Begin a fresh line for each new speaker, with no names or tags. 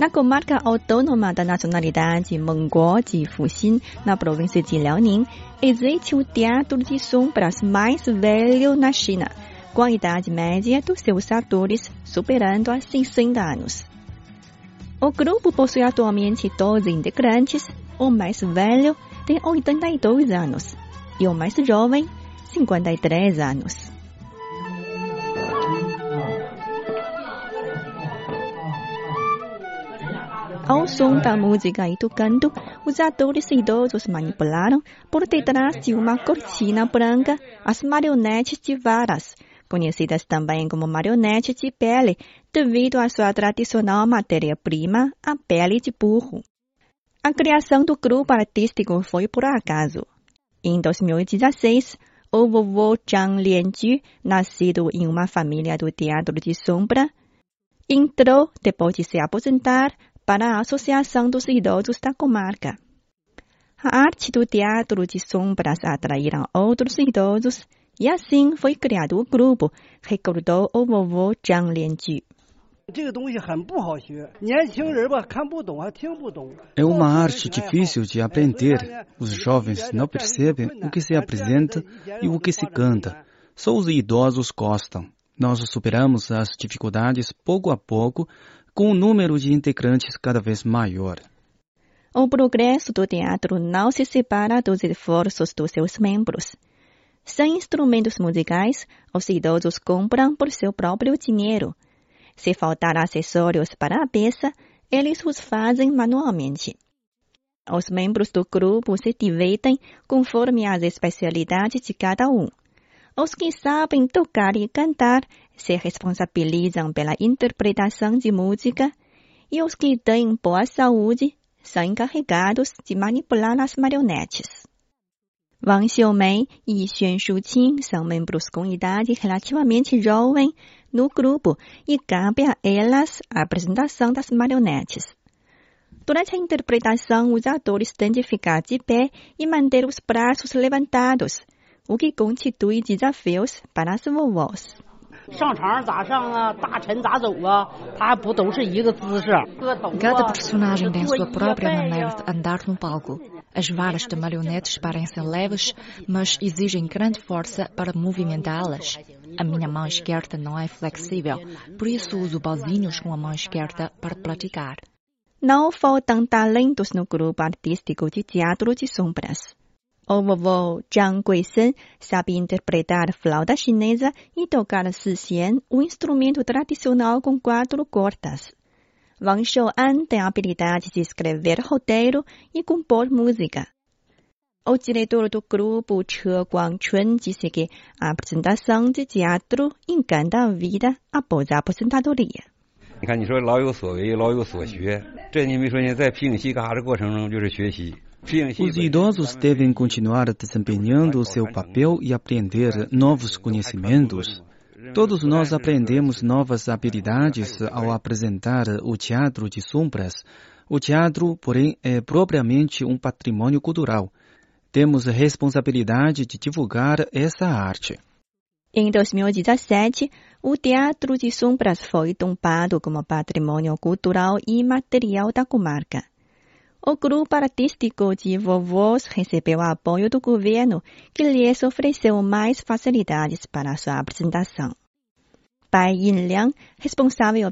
Na comarca autônoma da nacionalidade Mongol de Fuxin, na província de Liaoning, existe o teatro de sombras mais velho na China, com a idade média dos seus atores superando a 60 anos. O grupo possui atualmente 12 integrantes, o mais velho tem 82 anos e o mais jovem, 53 anos. Ao som da música e do canto, os atores idosos manipularam, por detrás de uma cortina branca, as marionetes de varas, conhecidas também como marionetes de pele, devido à sua tradicional matéria-prima, a pele de burro. A criação do grupo artístico foi por acaso. Em 2016, o vovô Zhang Lianju, nascido em uma família do teatro de sombra, entrou, depois de se aposentar, para a Associação dos Idosos da Comarca. A arte do teatro de sombras atraíram outros idosos e assim foi criado o grupo, recordou o vovô Zhang Lianju.
É uma arte difícil de aprender. Os jovens não percebem o que se apresenta e o que se canta. Só os idosos gostam. Nós superamos as dificuldades pouco a pouco com o número de integrantes cada vez maior.
O progresso do teatro não se separa dos esforços dos seus membros. Sem instrumentos musicais, os idosos compram por seu próprio dinheiro. Se faltar acessórios para a peça, eles os fazem manualmente. Os membros do grupo se divertem conforme as especialidades de cada um. Os que sabem tocar e cantar se responsabilizam pela interpretação de música e os que têm boa saúde são encarregados de manipular as marionetes. Wang Xiumei e Xuan Shuqing são membros com idade relativamente jovem no grupo e cabe a elas a apresentação das marionetes. Durante a interpretação, os atores têm de ficar de pé e manter os braços levantados, o que constitui desafios para as vovós.
Cada personagem tem sua própria maneira de andar no palco. As varas de marionetes parecem leves, mas exigem grande força para movimentá-las. A minha mão esquerda não é flexível, por isso uso pauzinhos com a mão esquerda para praticar.
Não faltam talentos no grupo artístico de teatro de sombras. O vovô Zhang Guisen sabe interpretar flauta chinesa e tocar sixian, um instrumento tradicional com quatro cordas. Wang Shouan tem a habilidade de escrever roteiro e compor música. O diretor do grupo, Che Guangchun, disse que a apresentação de teatro encanta a vida após a aposentadoria.
你看，你说老有所为，老有所学，这你没说呢，在皮影戏干啥的过程中就是学习。
Os idosos devem continuar desempenhando seu papel e aprender novos conhecimentos. Todos nós aprendemos novas habilidades ao apresentar o teatro de sombras. O teatro, porém, é propriamente um patrimônio cultural. Temos a responsabilidade de divulgar essa arte.
Em 2017, o Teatro de Sombras foi tombado como patrimônio cultural e material da comarca. O grupo artístico de vovôs recebeu apoio do governo, que lhes ofereceu mais facilidades para sua apresentação. Bai Yinliang, responsável